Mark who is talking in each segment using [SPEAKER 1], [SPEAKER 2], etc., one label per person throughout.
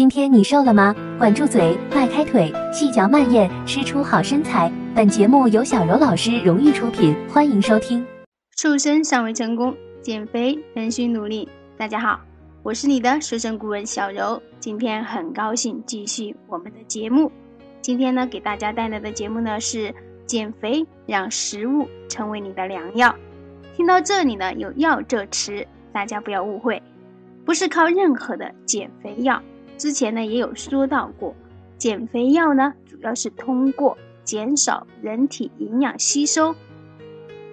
[SPEAKER 1] 今天你瘦了吗？管住嘴，迈开腿，细嚼慢咽，吃出好身材。本节目由小柔老师荣誉出品，欢迎收听。
[SPEAKER 2] 瘦身尚未成功，减肥仍需努力。大家好，我是你的瘦身顾问小柔。今天很高兴继续我们的节目。今天呢，给大家带来的节目呢是减肥，让食物成为你的良药。听到这里呢，有“药”这词，大家不要误会，不是靠任何的减肥药。之前呢也有说到过，减肥药呢主要是通过减少人体营养吸收、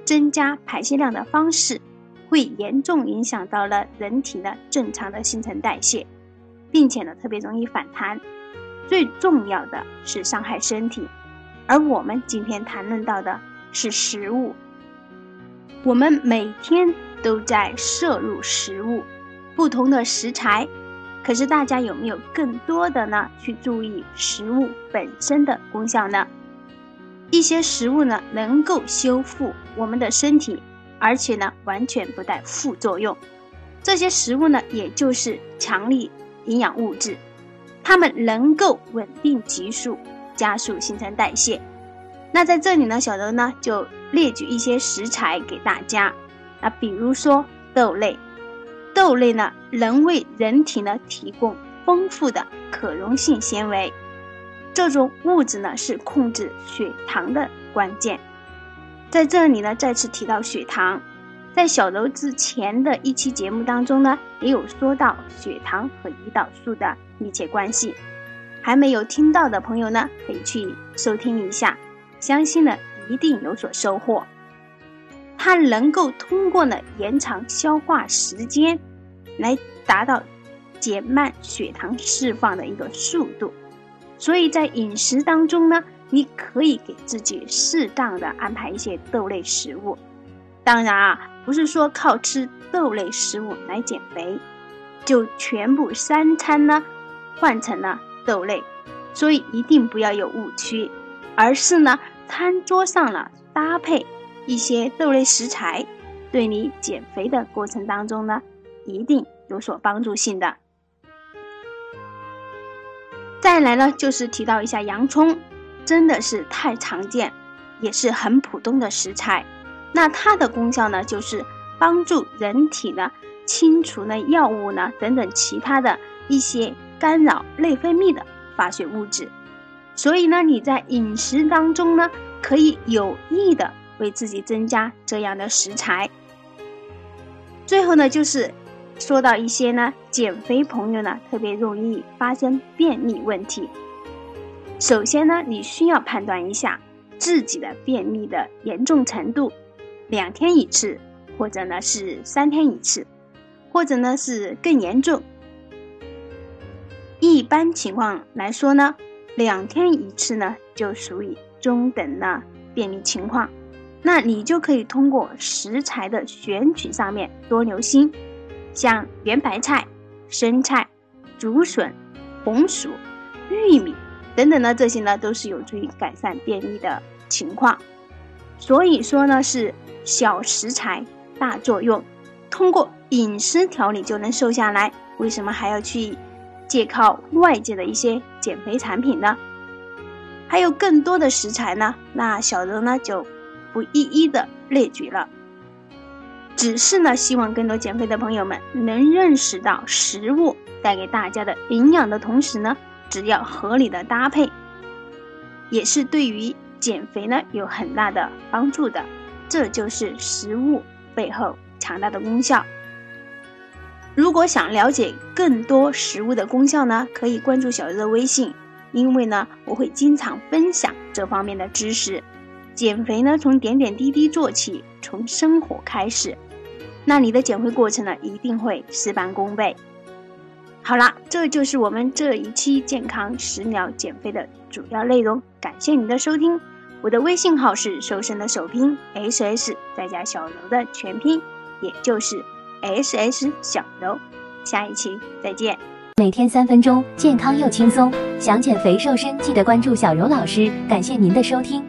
[SPEAKER 2] 增加排泄量的方式，会严重影响到了人体的正常的新陈代谢，并且呢特别容易反弹。最重要的是伤害身体。而我们今天谈论到的是食物，我们每天都在摄入食物，不同的食材。可是大家有没有更多的呢？去注意食物本身的功效呢？一些食物呢能够修复我们的身体，而且呢完全不带副作用。这些食物呢也就是强力营养物质，它们能够稳定激素，加速新陈代谢。那在这里呢，小柔呢就列举一些食材给大家。那比如说豆类。豆类呢，能为人体呢提供丰富的可溶性纤维，这种物质呢是控制血糖的关键。在这里呢，再次提到血糖，在小柔之前的一期节目当中呢，也有说到血糖和胰岛素的密切关系。还没有听到的朋友呢，可以去收听一下，相信呢一定有所收获。它能够通过呢延长消化时间。来达到减慢血糖释放的一个速度，所以在饮食当中呢，你可以给自己适当的安排一些豆类食物。当然啊，不是说靠吃豆类食物来减肥，就全部三餐呢换成了豆类，所以一定不要有误区，而是呢餐桌上了搭配一些豆类食材，对你减肥的过程当中呢。一定有所帮助性的。再来呢，就是提到一下洋葱，真的是太常见，也是很普通的食材。那它的功效呢，就是帮助人体呢清除呢药物呢等等其他的一些干扰内分泌的化学物质。所以呢，你在饮食当中呢，可以有意的为自己增加这样的食材。最后呢，就是。说到一些呢，减肥朋友呢特别容易发生便秘问题。首先呢，你需要判断一下自己的便秘的严重程度，两天一次，或者呢是三天一次，或者呢是更严重。一般情况来说呢，两天一次呢就属于中等的便秘情况，那你就可以通过食材的选取上面多留心。像圆白菜、生菜、竹笋、红薯、玉米等等呢，这些呢都是有助于改善便秘的情况。所以说呢，是小食材大作用，通过饮食调理就能瘦下来。为什么还要去借靠外界的一些减肥产品呢？还有更多的食材呢，那小柔呢就不一一的列举了。只是呢，希望更多减肥的朋友们能认识到食物带给大家的营养的同时呢，只要合理的搭配，也是对于减肥呢有很大的帮助的。这就是食物背后强大的功效。如果想了解更多食物的功效呢，可以关注小鱼的微信，因为呢我会经常分享这方面的知识。减肥呢，从点点滴滴做起，从生活开始。那你的减肥过程呢，一定会事半功倍。好啦，这就是我们这一期健康食疗减肥的主要内容。感谢您的收听，我的微信号是瘦身的首拼 S S 再加小柔的全拼，也就是 S S 小柔。下一期再见。
[SPEAKER 1] 每天三分钟，健康又轻松。想减肥瘦身，记得关注小柔老师。感谢您的收听。